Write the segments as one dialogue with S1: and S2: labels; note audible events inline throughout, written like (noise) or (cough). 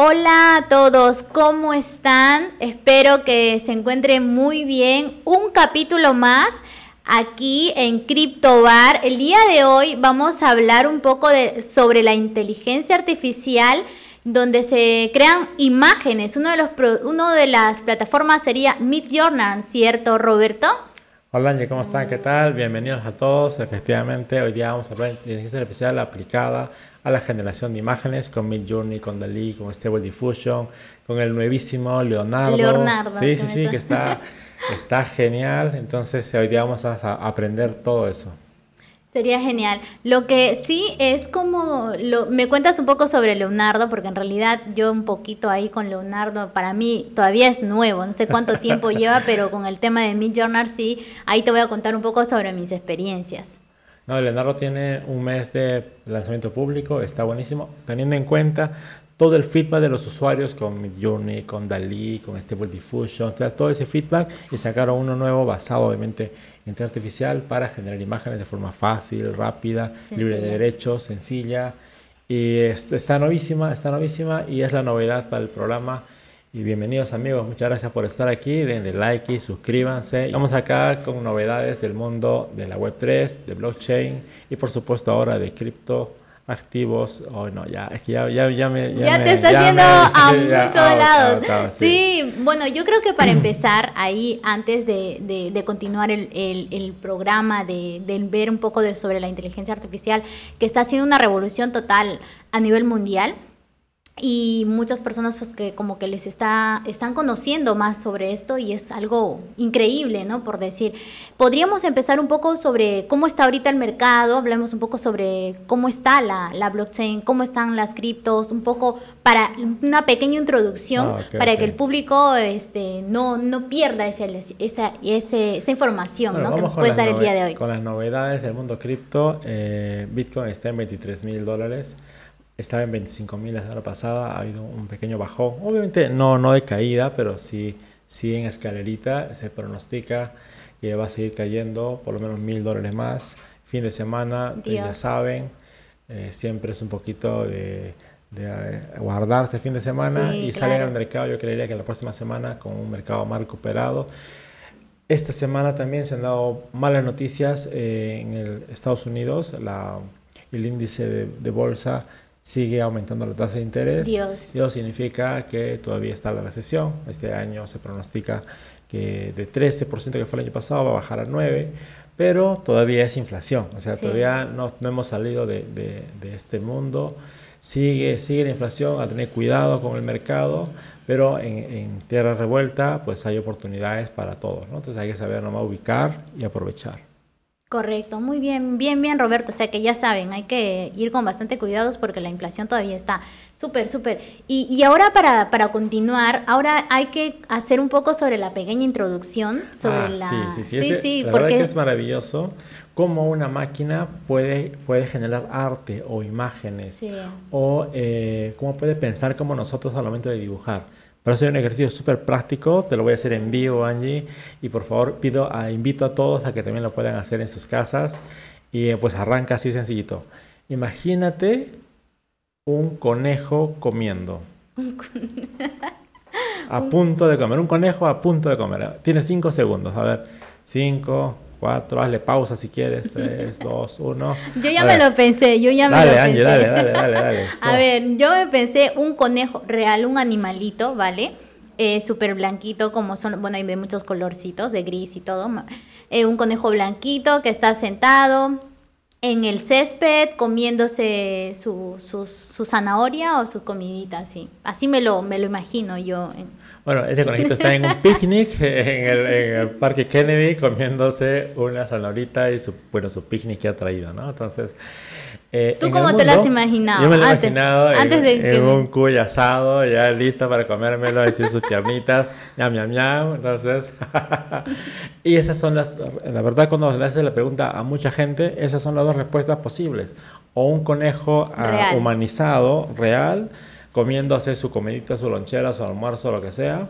S1: Hola a todos, ¿cómo están? Espero que se encuentren muy bien. Un capítulo más aquí en CryptoBar. El día de hoy vamos a hablar un poco sobre la inteligencia artificial donde se crean imágenes. Uno de, los, uno de las plataformas sería Midjourney, ¿cierto, Roberto?
S2: Hola Angie, ¿cómo están? ¿Qué tal? Bienvenidos a todos. Efectivamente, hoy día vamos a hablar de inteligencia artificial aplicada a la generación de imágenes con Midjourney, con Dalí, con Stable Diffusion, con el nuevísimo Leonardo.
S1: Leonardo.
S2: Sí, sí, sí, que está, (laughs) está genial. Entonces hoy día vamos a aprender todo eso.
S1: Sería genial. Lo que sí es como, lo, me cuentas un poco sobre Leonardo, porque en realidad yo un poquito ahí con Leonardo, para mí todavía es nuevo, no sé cuánto tiempo (laughs) lleva, pero con el tema de Midjourney sí, ahí te voy a contar un poco sobre mis experiencias.
S2: No, Leonardo tiene un mes de lanzamiento público, está buenísimo, teniendo en cuenta todo el feedback de los usuarios con Midjourney, con Dalí, con Stable Diffusion, todo ese feedback y sacaron uno nuevo basado obviamente en inteligencia artificial para generar imágenes de forma fácil, rápida, libre de derechos, sencilla. Y está novísima, está novísima y es la novedad para el programa y bienvenidos amigos, muchas gracias por estar aquí, denle like y suscríbanse. Estamos acá con novedades del mundo de la Web3, de blockchain y por supuesto ahora de cripto activos. Oh, no, ya, es que ya, ya, ya me.
S1: Ya, te está yendo a (laughs) muchos lados. sí. bueno, yo creo que para (clears throat) empezar ahí, antes de, de, continuar el, el, el programa, de, de, ver un poco de, sobre la inteligencia artificial, que está haciendo una revolución total a nivel mundial y muchas personas pues que como que les está están conociendo más sobre esto y es algo increíble, ¿no? Por decir, podríamos empezar un poco sobre cómo está ahorita el mercado, hablemos un poco sobre cómo está la, la blockchain, cómo están las criptos, un poco para una pequeña introducción ah, para que el público este no, no pierda esa, esa, esa información ¿no? que nos puedes dar el día de hoy.
S2: Con las novedades del mundo cripto, eh, Bitcoin está en 23 mil dólares estaba en 25.000 la semana pasada, ha habido un pequeño bajón. Obviamente no, no de caída, pero sí, sí en escalerita. Se pronostica que va a seguir cayendo por lo menos mil dólares más. Fin de semana, eh, ya saben, eh, siempre es un poquito de, de guardarse fin de semana y salen al mercado. Yo creería que la próxima semana con un mercado más recuperado. Esta semana también se han dado malas noticias eh, en el Estados Unidos. La, el índice de, de bolsa sigue aumentando la tasa de interés.
S1: Dios.
S2: Dios significa que todavía está la recesión. Este año se pronostica que de 13% que fue el año pasado va a bajar a 9%, pero todavía es inflación. O sea, todavía no, no, hemos salido de, de, este mundo. Sigue, sigue la inflación, a tener cuidado con el mercado, pero en, en, tierra revuelta pues hay oportunidades para todos. ¿no? Entonces hay que saber nomás ubicar y aprovechar.
S1: Correcto, muy bien, bien, bien Roberto. O sea que ya saben, hay que ir con bastante cuidados porque la inflación todavía está súper, súper. Y, y, ahora para, para continuar, ahora hay que hacer un poco sobre la pequeña introducción, sobre ah, la...
S2: Sí, sí, sí, sí, sí la porque... verdad que es maravilloso cómo una máquina puede, puede generar arte o imágenes sí. o eh, cómo puede pensar como nosotros al momento de dibujar. Pero es un ejercicio súper práctico, te lo voy a hacer en vivo, Angie, y por favor pido, a, invito a todos a que también lo puedan hacer en sus casas. Y eh, pues arranca así sencillito. Imagínate un conejo comiendo. a punto de comer, un conejo a punto de comer. Tiene cinco segundos, a ver, cinco, cuatro, hazle pausa si quieres, (laughs) tres, dos, uno.
S1: Yo ya me lo pensé, yo ya me lo
S2: pensé. Dale, dale, (laughs) dale, dale.
S1: A ver, yo me pensé un conejo real, un animalito, ¿vale? Eh, súper blanquito, como son, bueno, hay muchos colorcitos de gris y todo. Eh, un conejo blanquito que está sentado en el césped comiéndose su, su, zanahoria o su comidita, así. Así me lo, me lo imagino yo. En,
S2: bueno, ese conejito está en un picnic (laughs) en el, Parque Kennedy comiéndose una zanahorita y su, bueno, su picnic que ha traído, ¿no? Entonces...
S1: Eh, ¿Tú cómo te lo has imaginado?
S2: Yo me lo he imaginado antes en, de un cuy asado, ya lista para comérmelo, decir sus piernitas, ñam, ñam, ñam, entonces... (laughs) y esas son las... La verdad, cuando le haces la pregunta a mucha gente, esas son las dos respuestas posibles. O un conejo ah, humanizado, real comiéndose su comidita, su lonchera, su almuerzo, lo que sea,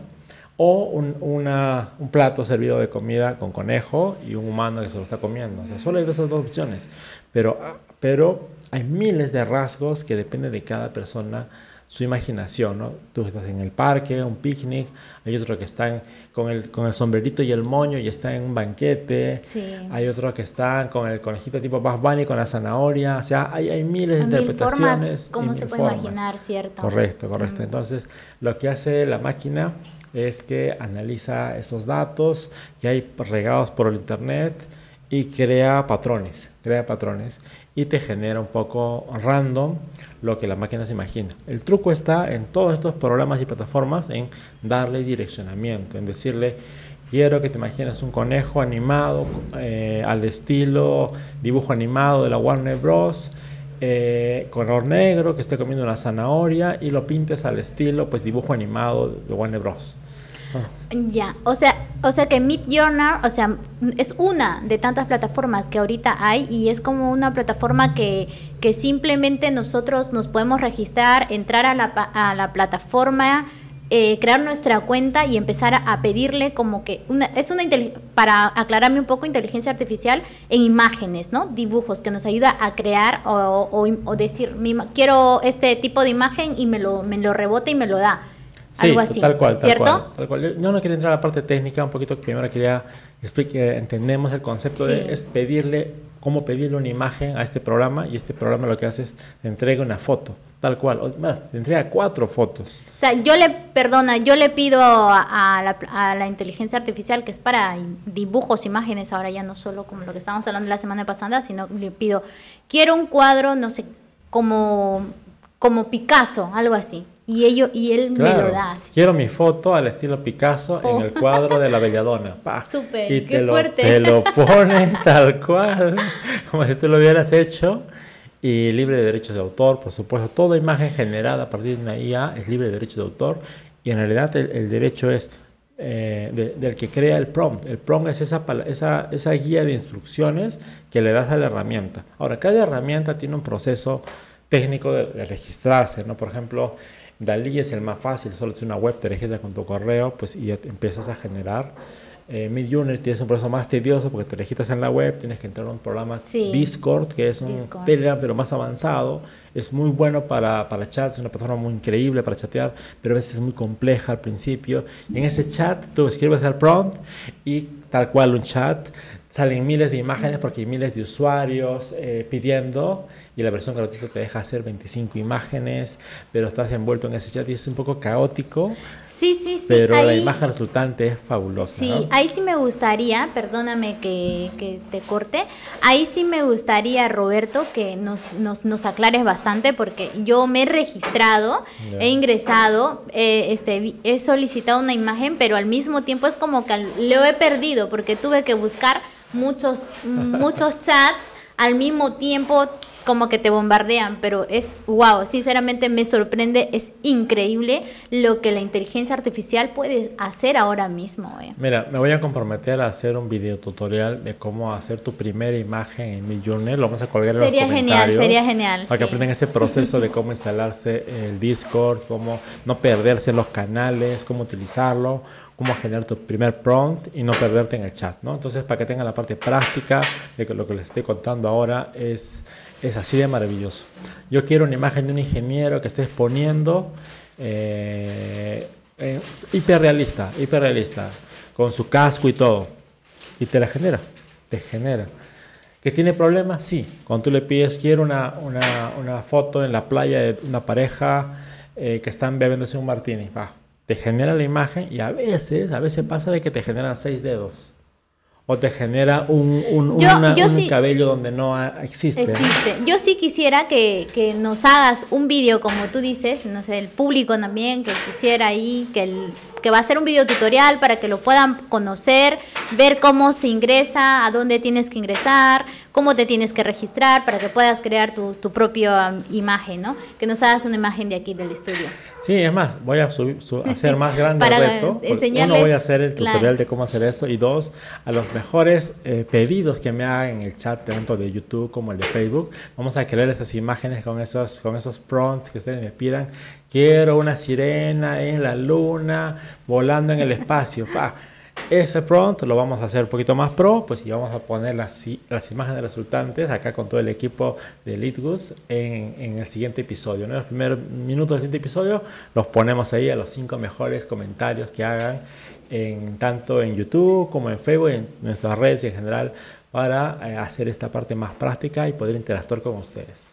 S2: o un, plato servido de comida con conejo y un humano que se lo está comiendo. O sea, solo hay esas dos opciones, pero, pero hay miles de rasgos que dependen de cada persona su imaginación, ¿no? Tú estás en el parque, un picnic, hay otro que están con el, con el sombrerito y el moño y está en un banquete, hay otro que están con el conejito tipo Bugs Bunny con la zanahoria, o sea, hay, hay miles de interpretaciones.
S1: ¿Cómo se puede imaginar, cierto?
S2: Correcto, correcto. Entonces, lo que hace la máquina es que analiza esos datos que hay regados por el internet y crea patrones, crea patrones y te genera un poco random lo que la máquina se imagina. El truco está en todos estos programas y plataformas en darle direccionamiento, en decirle, quiero que te imagines un conejo animado eh, al estilo dibujo animado de la Warner Bros. Eh, color negro que esté comiendo una zanahoria y lo pintes al estilo pues dibujo animado de Warner Bros.
S1: Ya, o sea, o sea que Mid Journal, o sea, es una de tantas plataformas que ahorita hay y es como una plataforma que, que simplemente nosotros nos podemos registrar, entrar a la, a la plataforma, eh, crear nuestra cuenta y empezar a, pedirle como que una, es una para aclararme un poco inteligencia artificial en imágenes, ¿no? Dibujos que nos ayuda a crear o, o, decir quiero este tipo de imagen y me lo me lo rebota y me lo da algo así.
S2: Tal cual,
S1: ¿cierto?
S2: Tal cual, Yo no quería entrar a la parte técnica, un poquito primero quería explicar, entendemos el concepto de es pedirle, cómo pedirle una imagen a este programa y este programa lo que hace es te entrega una foto, tal cual, o más, te entrega cuatro fotos.
S1: O sea, yo le, perdona, yo le pido a, la, a la inteligencia artificial que es para dibujos, imágenes, ahora ya no solo como lo que estábamos hablando la semana pasada, sino le pido, quiero un cuadro, no sé, como, como Picasso, algo así y, ello, y él me lo da.
S2: Quiero mi foto al estilo Picasso en el cuadro de la Belladona. (laughs)
S1: Súper,
S2: y
S1: qué
S2: te
S1: fuerte.
S2: Lo, te lo (laughs) pone tal cual, como si tú lo hubieras hecho. Y libre de derechos de autor, por supuesto. Toda imagen generada a partir de una IA es libre de derechos de autor. Y en realidad el, derecho es eh, del que crea el prompt. El prompt es esa, esa, esa guía de instrucciones que le das a la herramienta. Ahora, cada herramienta tiene un proceso técnico de, de registrarse, ¿no? Por ejemplo, Dalí es el más fácil, solo es una web, te registras con tu correo pues, y empiezas a generar. Eh, Midjourney tienes un proceso más tedioso porque te registras en la web, tienes que entrar a un programa Discord, que es un Telegram pero más avanzado. Es muy bueno para, para chat, es una plataforma muy increíble para chatear, pero a veces es muy compleja al principio. Y en ese chat tú escribes el prompt y tal cual un chat salen miles de imágenes porque hay miles de usuarios eh, pidiendo y la versión gratuita te deja hacer 25 imágenes, pero estás envuelto en ese chat y es un poco caótico.
S1: Sí, sí, sí.
S2: Pero la imagen resultante es fabulosa.
S1: Sí, ahí sí me gustaría, perdóname que, que, te corte, ahí sí me gustaría, Roberto, que nos, nos, nos aclares bastante porque yo me he registrado, he ingresado, este, he solicitado una imagen, pero al mismo tiempo es como que lo he perdido porque tuve que buscar muchos, (laughs) muchos chats al mismo tiempo como que te bombardean, pero es wow, sinceramente me sorprende, es increíble lo que la inteligencia artificial puede hacer ahora mismo. Eh.
S2: Mira, me voy a comprometer a hacer un video tutorial de cómo hacer tu primera imagen en Midjourney, lo vamos a colgar en
S1: sería
S2: los
S1: comentarios. Sería genial, sería genial.
S2: Para que aprendan ese proceso de (laughs) cómo instalarse el Discord, cómo no perderse los canales, cómo utilizarlo, cómo generar tu primer prompt y no perderte en el chat, ¿no? Entonces, para que tengan la parte práctica de que lo que les estoy contando ahora es es así de maravilloso. Yo quiero una imagen de un ingeniero que esté exponiendo eh, eh, hiperrealista, hiperrealista, con su casco y todo. Y te la genera, te genera. ¿Que tiene problemas? Sí. Cuando tú le pides, quiero una, una, foto en la playa de una pareja eh, que están bebiéndose un martini. Va, te genera la imagen y a veces, a veces pasa de que te generan seis dedos o te genera un, un, cabello donde no existe.
S1: Existe. Yo sí quisiera que, que, nos hagas un vídeo, como tú dices, no sé, el público también, que quisiera ahí, que, el, que va a ser un video tutorial para que lo puedan conocer, ver cómo se ingresa, a dónde tienes que ingresar, cómo te tienes que registrar para que puedas crear tu, tu propia um, imagen, ¿no? Que nos hagas una imagen de aquí del estudio.
S2: Sí, es más, voy a hacer más (laughs) grande el reto. Uno, voy a hacer el tutorial de cómo hacer eso y dos, a los mejores eh, pedidos que me hagan en el chat tanto de YouTube como el de Facebook, vamos a crear esas imágenes con esos, con esos prompts que ustedes me pidan. Quiero una sirena en la luna volando en el espacio. Pa Ese prompt lo vamos a hacer un poquito más pro, pues y vamos a poner las, imágenes resultantes acá con todo el equipo de en, en el siguiente episodio. En los primeros minutos del siguiente episodio los ponemos ahí a los cinco mejores comentarios que hagan en, tanto en YouTube como en Facebook, en nuestras redes en general, para eh, hacer esta parte más práctica y poder interactuar con ustedes.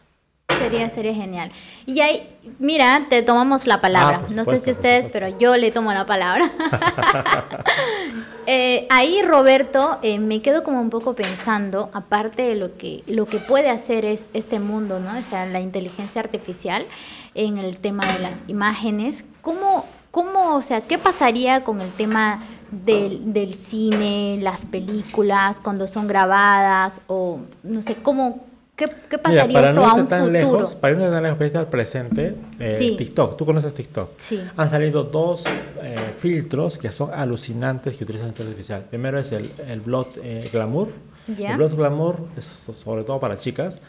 S1: Sería, sería genial. Y ahí, mira, te tomamos la palabra. Ah, no sé si ustedes, pero yo le tomo la palabra. (laughs) (laughs) Eh, ahí, Roberto, eh, me quedo como un poco pensando, aparte de lo que, lo que puede hacer es, este mundo, ¿no? O sea, la inteligencia artificial en el tema de las imágenes, ¿cómo, cómo o sea, qué pasaría con el tema del, del cine, las películas, cuando son grabadas, o no sé, cómo ¿Qué, pasaría esto a un futuro?
S2: Lejos, para irnos tan lejos, para al presente, eh, TikTok, ¿tú conoces TikTok?
S1: Sí.
S2: Han salido dos eh, filtros que son alucinantes que utilizan inteligencia artificial. Primero es el, el Blot eh, Glamour. El Blot Glamour es sobre todo para chicas.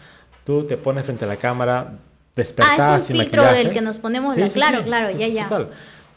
S2: Tú te pones frente a la cámara despertada
S1: ah, es un filtro del que nos ponemos, claro, claro, ya, ya.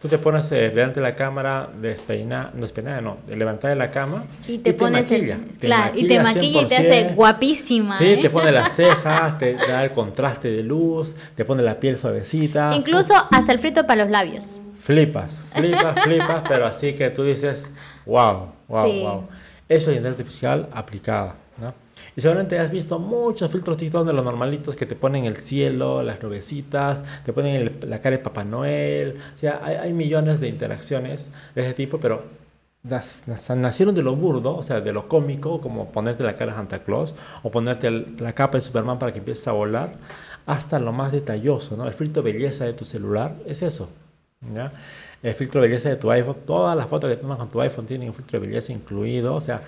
S2: Tú te pones eh, delante de la cámara, despeinada, no despeinada, no, levantada de la cama.
S1: Y te, pones el, claro, y te maquilla y te hace guapísima.
S2: Sí, te ¿eh? pone las (laughs) cejas, te da el contraste de luz, te pone la piel suavecita.
S1: Incluso hasta el frito para los labios.
S2: Flipas, flipas, (laughs) flipas, pero así que tú dices, wow, wow, wow. Eso es inteligencia artificial aplicada, ¿no? Y seguramente has visto muchos filtros TikTok de los normalitos que te ponen el cielo, las nubecitas, te ponen la cara de Papá Noel. O sea, hay, millones de interacciones de ese tipo, pero nacieron de lo burdo, o sea, de lo cómico, como ponerte la cara de Santa Claus o ponerte la capa de Superman para que empieces a volar, hasta lo más detalloso, ¿no? El filtro belleza de tu celular es eso, ¿ya? El filtro belleza de tu iPhone, todas las fotos que tomas con tu iPhone tienen un filtro de belleza incluido, o sea,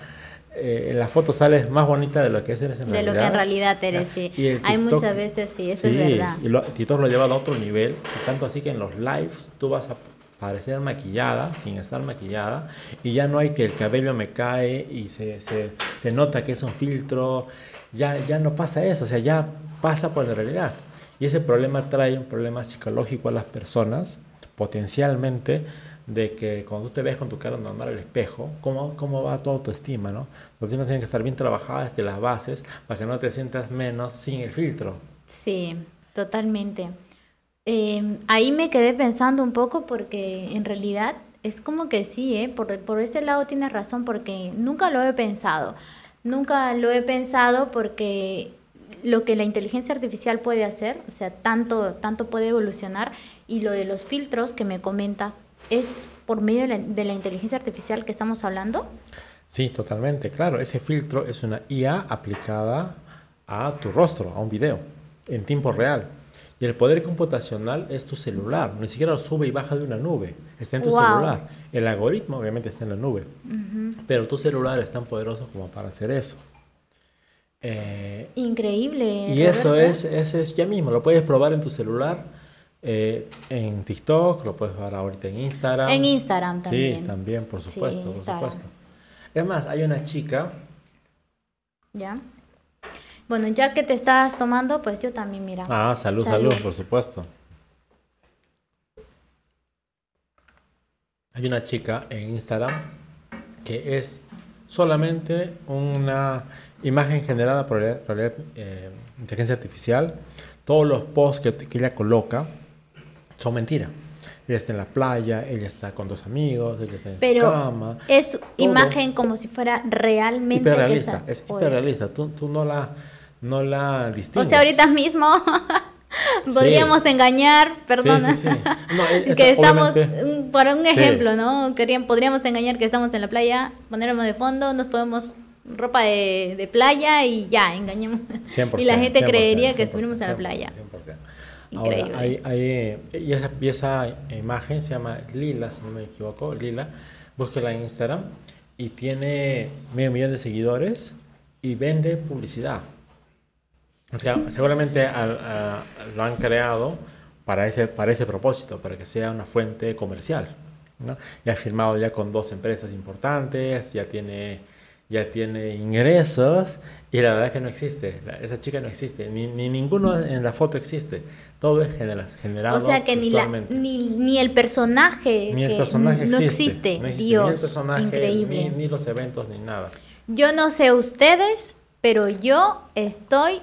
S2: eh, en la foto sales más bonita de lo que eres en
S1: realidad. De lo que en realidad eres, sí. Hay muchas veces, sí, eso es verdad.
S2: Y lo, TikTok lo lleva a otro nivel, tanto así que en los lives tú vas a parecer maquillada, sin estar maquillada, y ya no hay que el cabello me cae y se, se, se nota que es un filtro, ya, ya no pasa eso, o sea, ya pasa por la realidad. Y ese problema trae un problema psicológico a las personas, potencialmente, de que cuando tú te ves con tu cara normal al espejo, ¿cómo, cómo va tu autoestima? ¿no? Tu autoestima tiene que estar bien trabajada desde las bases para que no te sientas menos sin el filtro.
S1: Sí, totalmente. Em, ahí me quedé pensando un poco porque en realidad es como que sí, ¿eh? por, por ese lado tienes razón porque nunca lo he pensado. Nunca lo he pensado porque lo que la inteligencia artificial puede hacer, o sea, tanto, tanto puede evolucionar, y lo de los filtros que me comentas, ¿es por medio de la, inteligencia artificial que estamos hablando?
S2: Sí, totalmente, claro. Ese filtro es una IA aplicada a tu rostro, a un video, en tiempo real. Y el poder computacional es tu celular, ni siquiera lo sube y baja de una nube, está en tu celular. El algoritmo obviamente está en la nube, pero tu celular es tan poderoso como para hacer eso.
S1: Eh, Increíble.
S2: Y eso es, ese es ya mismo, lo puedes probar en tu celular, eh, en TikTok, lo puedes probar ahorita en Instagram.
S1: En Instagram también.
S2: Sí, también, por supuesto, por supuesto. Además, hay una chica.
S1: Ya. Bueno, ya que te estás tomando, pues yo también, mira.
S2: Ah, salud, salud, por supuesto. Hay una chica en Instagram que es solamente una imagen generada por realidad, eh, inteligencia artificial, todos los posts que, ella coloca son mentiras. Ella está en la playa, ella está con dos amigos, ella está en
S1: Pero
S2: su cama.
S1: Es imagen como si fuera realmente.
S2: Hiperrealista, es hiperrealista. Tú, tú no la, no la distingues.
S1: O sea, ahorita mismo (laughs) podríamos engañar, perdona, (laughs) que estamos, para un ejemplo, ¿no? Querían, podríamos engañar que estamos en la playa, ponernos de fondo, nos podemos ropa de, de playa y ya, engañamos. y la gente creería que estuvimos en la playa. 100%.
S2: Ahora, hay, hay, y, esa, esa imagen se llama Lila, si no me equivoco, Lila, búsquela en Instagram y tiene medio millón de seguidores y vende publicidad. O sea, seguramente lo han creado para ese, para ese propósito, para que sea una fuente comercial. ¿no? Ya ha firmado ya con dos empresas importantes, ya tiene ya tiene ingresos y la verdad que no existe, esa chica no existe, ni, ni ninguno en la foto existe, todo es generado.
S1: O sea que ni, la, ni, ni, el personaje,
S2: ni el personaje
S1: no, existe. Dios, increíble.
S2: Ni, los eventos, ni nada.
S1: Yo no sé ustedes, pero yo estoy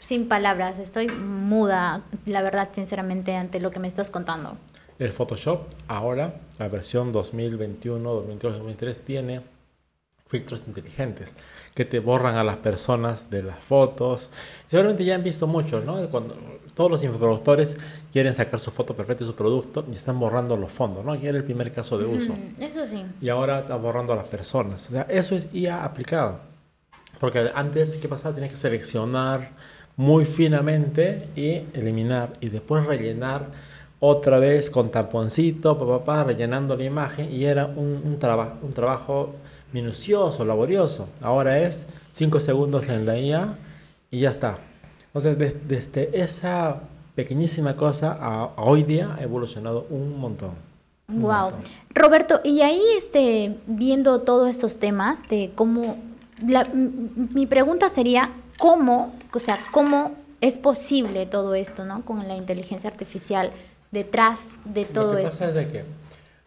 S1: sin palabras, estoy muda, la verdad, sinceramente, ante lo que me estás contando.
S2: El Photoshop ahora, la versión 2021, 2022, 2023, tiene filtros inteligentes que te borran a las personas de las fotos. Seguramente ya han visto mucho, ¿no? Cuando todos los infoproductores quieren sacar su foto perfecta de su producto y están borrando los fondos, ¿no? Aquí era el primer caso de uso.
S1: eso sí.
S2: Y ahora están borrando a las personas. O sea, eso es IA aplicado. Porque antes, ¿qué pasaba? Tenía que seleccionar muy finamente y eliminar y después rellenar otra vez con taponcito, papá, rellenando la imagen y era un, un, un trabajo minucioso, laborioso. Ahora es 5 segundos en la IA y ya está. Entonces, desde, esa pequeñísima cosa a, hoy día ha evolucionado un montón.
S1: wow. Roberto, y ahí este, viendo todos estos temas de cómo, mi pregunta sería, ¿cómo, o sea, cómo es posible todo esto, ¿no? Con la inteligencia artificial detrás de todo
S2: Lo que
S1: esto.
S2: Pasa es de que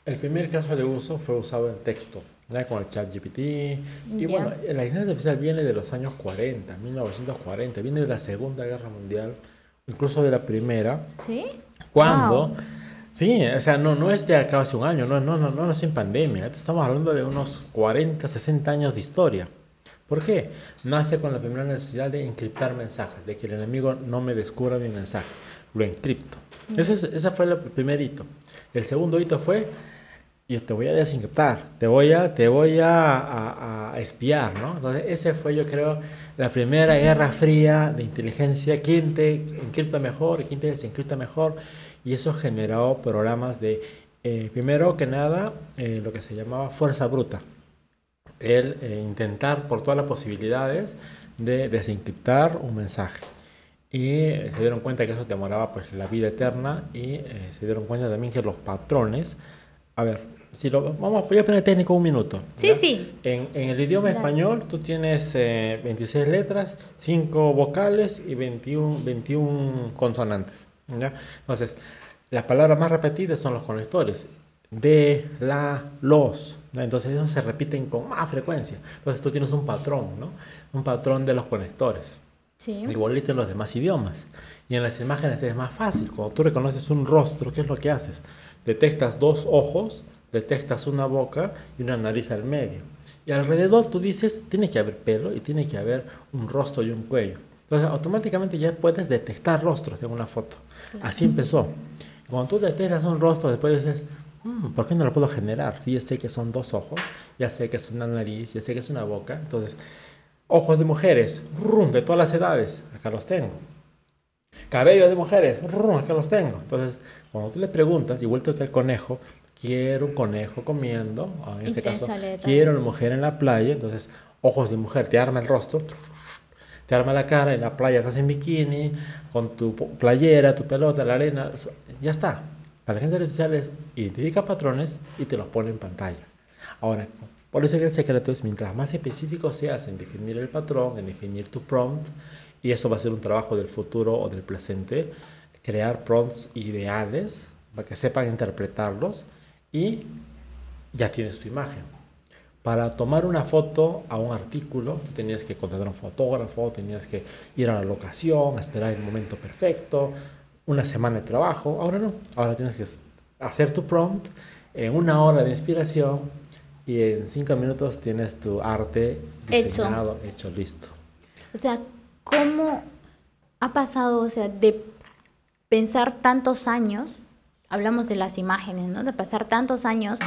S2: el primer caso de uso fue usado en texto con el chat GPT. Y bueno, la inteligencia artificial viene de los años 40, 1940, viene de la Segunda Guerra Mundial, incluso de la Primera.
S1: ¿Sí?
S2: Cuando... Sí, o sea, no, no es de acá hace un año, no, no, no, no, es en pandemia, estamos hablando de unos 40, 60 años de historia. ¿Por qué? Nace con la primera necesidad de encriptar mensajes, de que el enemigo no me descubra mi mensaje, lo encripto. Ese, ese fue el primer hito. El segundo hito fue yo te voy a desencriptar, te voy a, te voy a, a, espiar, ¿no? Entonces, ese fue, yo creo, la primera guerra fría de inteligencia, quién te encripta mejor, quién te desencripta mejor, y eso generó programas de, eh, primero que nada, eh, lo que se llamaba fuerza bruta, el eh, intentar por todas las posibilidades de desencriptar un mensaje. Y se dieron cuenta que eso demoraba pues la vida eterna y se dieron cuenta también que los patrones, a ver, si lo, vamos, voy a poner técnico un minuto.
S1: Sí, sí.
S2: En, en, el idioma español tú tienes 26 eh, letras, 5 vocales y 21, 21 consonantes. ¿ya? Entonces, las palabras más repetidas son los conectores. De, la, los. Entonces, esos se repiten con más frecuencia. Entonces, tú tienes un patrón, ¿no? Un patrón de los conectores.
S1: Sí.
S2: Igualito en los demás idiomas. Y en las imágenes es más fácil. Cuando tú reconoces un rostro, ¿qué es lo que haces? Detectas dos ojos detectas una boca y una nariz al medio. Y alrededor tú dices, tiene que haber pelo y tiene que haber un rostro y un cuello. Entonces automáticamente ya puedes detectar rostros en una foto. Así empezó. Cuando tú detectas un rostro, después dices, mm, ¿por qué no lo puedo generar? Si ya sé que son dos ojos, ya sé que es una nariz, ya sé que es una boca. Entonces, ojos de mujeres, rum, de todas las edades, acá los tengo. Cabello de mujeres, acá los tengo. Entonces, cuando tú le preguntas, igual que el conejo, quiero un conejo comiendo, en este caso, quiero una mujer en la playa, entonces, ojos de mujer, te arma el rostro, te arma la cara, en la playa estás en bikini, con tu playera, tu pelota, la arena, ya está. La gente artificial es identifica patrones y te los pone en pantalla. Ahora, por eso que el secreto es mientras más específico seas en definir el patrón, en definir tu prompt, y eso va a ser un trabajo del futuro o del presente, crear prompts ideales para que sepan interpretarlos y ya tienes tu imagen. Para tomar una foto a un artículo, tenías que contratar a un fotógrafo, tenías que ir a la locación, esperar el momento perfecto, una semana de trabajo. Ahora no, ahora tienes que hacer tu prompt en una hora de inspiración y en cinco minutos tienes tu arte diseñado, hecho, hecho listo.
S1: O sea, ¿cómo ha pasado, o sea, de pensar tantos años hablamos de las imágenes, ¿no? De pasar tantos años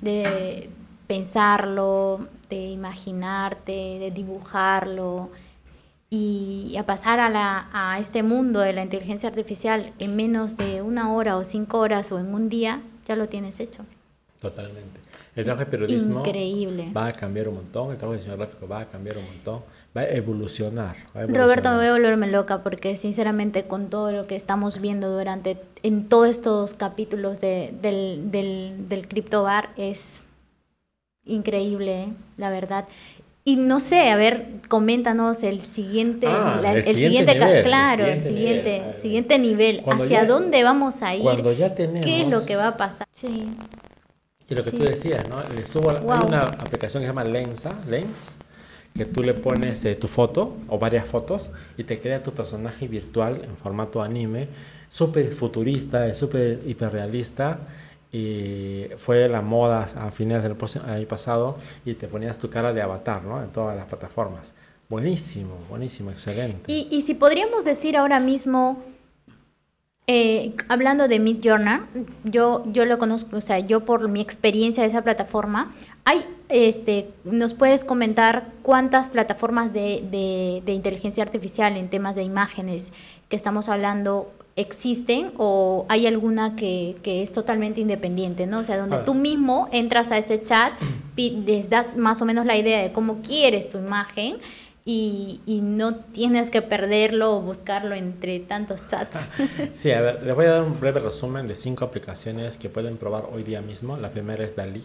S1: de pensarlo, de imaginarte, de dibujarlo y a pasar a, la, a este mundo de la inteligencia artificial en menos de una hora o cinco horas o en un día, ya lo tienes hecho.
S2: Totalmente. El trabajo de periodismo
S1: increíble.
S2: va a cambiar un montón, el trabajo de diseño gráfico va a cambiar un montón va a evolucionar.
S1: Roberto, me voy a volverme loca porque sinceramente con todo lo que estamos viendo durante, en todos estos capítulos de, del, del, del Bar es increíble, la verdad. Y no sé, a ver, coméntanos el siguiente,
S2: Ah,
S1: la-
S2: el
S1: el,
S2: siguiente
S1: siguiente,
S2: nivel,
S1: claro,
S2: el siguiente
S1: siguiente,
S2: nivel.
S1: siguiente nivel, hacia
S2: ya-
S1: dónde vamos a ir,
S2: Cuando ya tenemos...
S1: qué es lo que va a pasar. Sí,
S2: Y lo que
S1: Sí.
S2: tú decías, ¿no? Le subo, Hay
S1: Wow.
S2: una aplicación que se llama Lensa, Lens, que tú le pones eh, tu foto o varias fotos y te crea tu personaje virtual en formato anime, súper futurista, es súper hiperrealista. Y fue la moda a finales del año pasado y te ponías tu cara de avatar, ¿no? En todas las plataformas. Buenísimo, buenísimo, excelente.
S1: Y, y si podríamos decir ahora mismo, eh, hablando de Mid Journal, yo, yo lo conozco, o sea, yo por mi experiencia de esa plataforma, hay, este, ¿nos puedes comentar cuántas plataformas de, de- de inteligencia artificial en temas de imágenes que estamos hablando existen o hay alguna que, que es totalmente independiente, ¿no? O sea, donde
S2: Ah.
S1: tú mismo entras a ese chat, les das más o menos la idea de cómo quieres tu imagen y, y no tienes que perderlo o buscarlo entre tantos chats. (laughs)
S2: Sí, a ver, les voy a dar un breve resumen de cinco aplicaciones que pueden probar hoy día mismo. La primera es Dalí,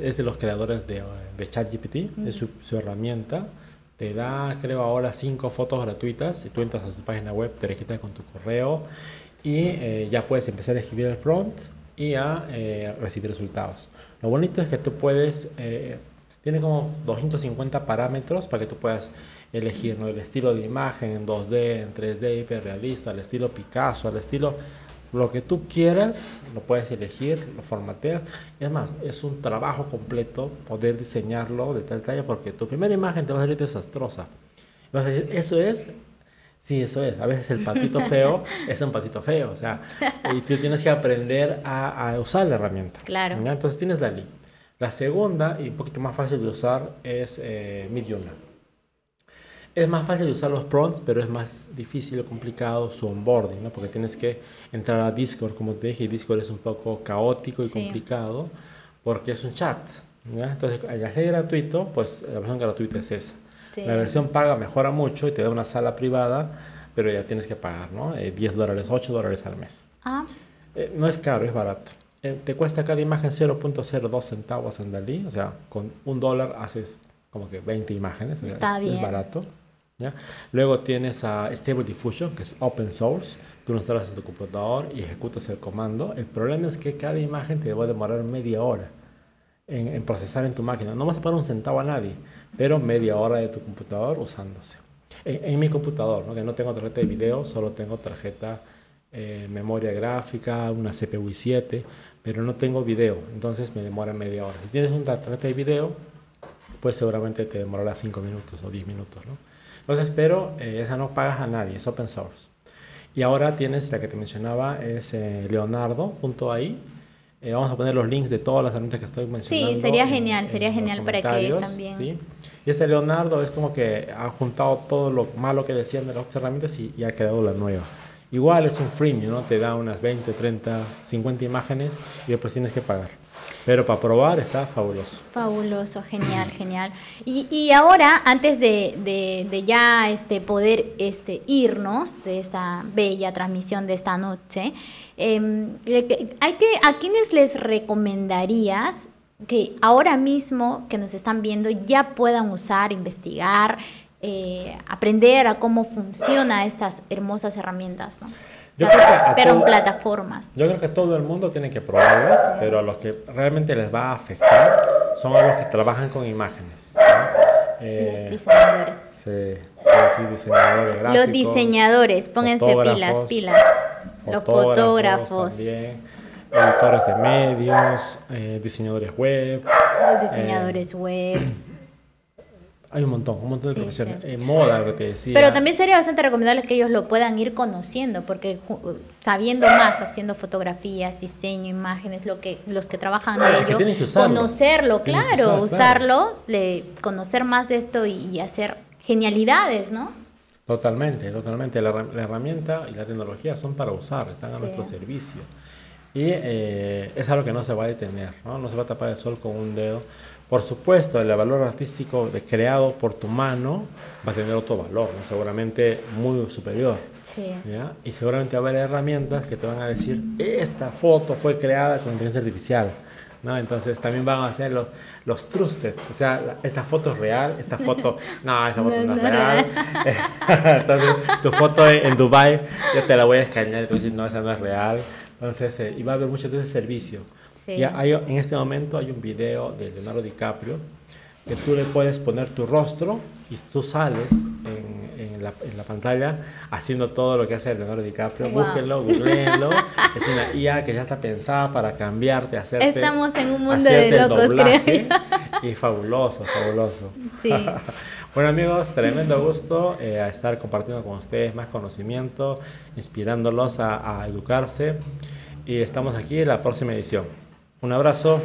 S2: es de los creadores de, de ChatGPT, es su, su herramienta. Te da, creo, ahora cinco fotos gratuitas. Si tú entras a su página web, te registras con tu correo y eh, ya puedes empezar a escribir el prompt y a eh, recibir resultados. Lo bonito es que tú puedes, eh, tiene como 250 parámetros para que tú puedas elegir ¿no? el estilo de imagen en 2D, en 3D, hiperrealista, el estilo Picasso, el estilo lo que tú quieras, lo puedes elegir, lo formateas. Es más, es un trabajo completo poder diseñarlo de tal talla porque tu primera imagen te va a salir desastrosa. Vas a decir, eso es Sí, eso es. A veces el patito (laughs) feo es un patito feo, o sea, y tú tienes que aprender a, a usar la herramienta.
S1: Claro.
S2: ¿ya? Entonces tienes Dalí. La segunda, y un poquito más fácil de usar, es eh, Midjourney. Es más fácil de usar los prompts, pero es más difícil o complicado su onboarding, ¿no? Porque tienes que entrar a Discord, como te dije, y Discord es un poco caótico y
S1: Sí.
S2: complicado porque es un chat, ¿ya? Entonces, al ser gratuito, pues la versión gratuita es esa.
S1: Sí.
S2: La versión paga mejora mucho y te da una sala privada, pero ya tienes que pagar, ¿no? Eh, 10 dólares, 8 dólares al mes.
S1: Ah,
S2: Eh, no es caro, es barato. Eh, te cuesta cada imagen 0.02 centavos en Dalí, o sea, con un dólar haces como que 20 imágenes. o sea,
S1: Está
S2: es,
S1: bien.
S2: Es barato. ¿ya? Luego tienes a Stable Diffusion, que es open source. Tú lo instalas en tu computador y ejecutas el comando. El problema es que cada imagen te va a demorar media hora en, en procesar en tu máquina. No vas a pagar un centavo a nadie, pero media hora de tu computador usándose. En, en mi computador, ¿no? que no tengo tarjeta de video, solo tengo tarjeta eh, memoria gráfica, una CPU i7, pero no tengo video, entonces me demora media hora. Si tienes una tarjeta de video, pues seguramente te demorará 5 minutos o 10 minutos. ¿no? Entonces, pero eh, esa no pagas a nadie, es open source. Y ahora tienes la que te mencionaba, es eh, leonardo.ai. Eh, vamos a poner los links de todas las herramientas que estoy mencionando.
S1: sería
S2: en-
S1: genial,
S2: en
S1: sería genial para que también-
S2: ¿sí? Y este Leonardo es como que ha juntado todo lo malo que decían de las otras herramientas y, y ha creado la nueva. Igual es un freemium, ¿no? Te da unas 20, 30, 50 imágenes y después tienes que pagar. Pero para probar está fabuloso.
S1: Fabuloso, genial, (clears throat) genial. Y, y ahora, antes de, de- de ya este, poder este, irnos de esta bella transmisión de esta noche, em, hay que, ¿a quiénes les recomendarías que ahora mismo que nos están viendo ya puedan usar, investigar, eh, aprender a cómo funcionan estas hermosas herramientas? ¿no?
S2: Yo creo que
S1: Pero en plataformas.
S2: Yo creo que todo el mundo tiene que probarlas, pero a los que realmente les va a afectar son a los que trabajan con imágenes. ¿no? Eh,
S1: Los diseñadores.
S2: sí, sí, diseñadores
S1: Los
S2: gráficos,
S1: diseñadores, pónganse pilas, pilas. Los fotógrafos,
S2: también, editores de medios, eh, diseñadores web.
S1: los diseñadores webs.
S2: Hay un montón, un montón de
S1: Sí,
S2: profesiones.
S1: sí.
S2: Eh, moda, lo que te decía.
S1: Pero también sería bastante recomendable que ellos lo puedan ir conociendo, porque sabiendo más, haciendo fotografías, diseño, imágenes, lo que los que trabajan de
S2: que
S1: ello,
S2: que usarlo.
S1: conocerlo,
S2: que
S1: claro,
S2: usar, claro.
S1: usarlo, le- conocer más de esto y, y hacer genialidades, ¿no?
S2: Totalmente, totalmente. La, herra- la herramienta y la tecnología son para usar, están a
S1: Sí.
S2: nuestro servicio. Y eh, es algo que no se va a detener, ¿no? No se va a tapar el sol con un dedo. Por supuesto, el valor artístico de creado por tu mano va a tener otro valor, ¿no? seguramente muy superior.
S1: Sí.
S2: ¿ya? Y seguramente va a haber herramientas que te van a decir, esta foto fue creada con inteligencia artificial. ¿no? Entonces también van a hacer los, los trusted, o sea, esta foto es real, esta foto, (laughs) no, esta foto no, es real. (laughs) Entonces tu foto en, Dubai yo te la voy a escanear y te voy a decir, no, esa no es real. Entonces, eh, y va a haber mucho de ese servicio. Ya hay, en este momento hay un video de Leonardo DiCaprio que tú le puedes poner tu rostro y tú sales en, en, la, en la, pantalla haciendo todo lo que hace Leonardo DiCaprio. Búsquenlo, (laughs) googleenlo. es una IA que ya está pensada para cambiarte, hacerte.
S1: Estamos en un mundo de locos, creo.
S2: Y fabuloso, fabuloso. Sí. (laughs) bueno, amigos, tremendo gusto eh, estar compartiendo con ustedes más conocimiento, inspirándolos a, a educarse. Y estamos aquí en la próxima edición. Un abrazo.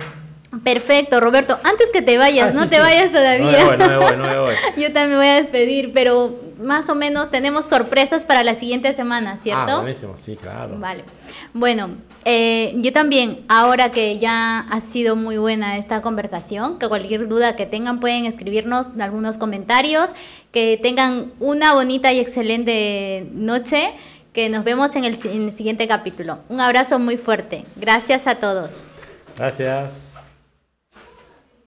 S1: Perfecto, Roberto. Antes que te vayas, ah, no te vayas todavía. No me voy, no me voy, (laughs) Yo también me voy a despedir, pero más o menos tenemos sorpresas para la siguiente semana, ¿cierto?
S2: Ah, buenísimo, sí, claro.
S1: Vale. Bueno, eh, yo también, ahora que ya ha sido muy buena esta conversación, que cualquier duda que tengan pueden escribirnos algunos comentarios, que tengan una bonita y excelente noche, que nos vemos en el, en el siguiente capítulo. Un abrazo muy fuerte. Gracias a todos.
S2: Gracias.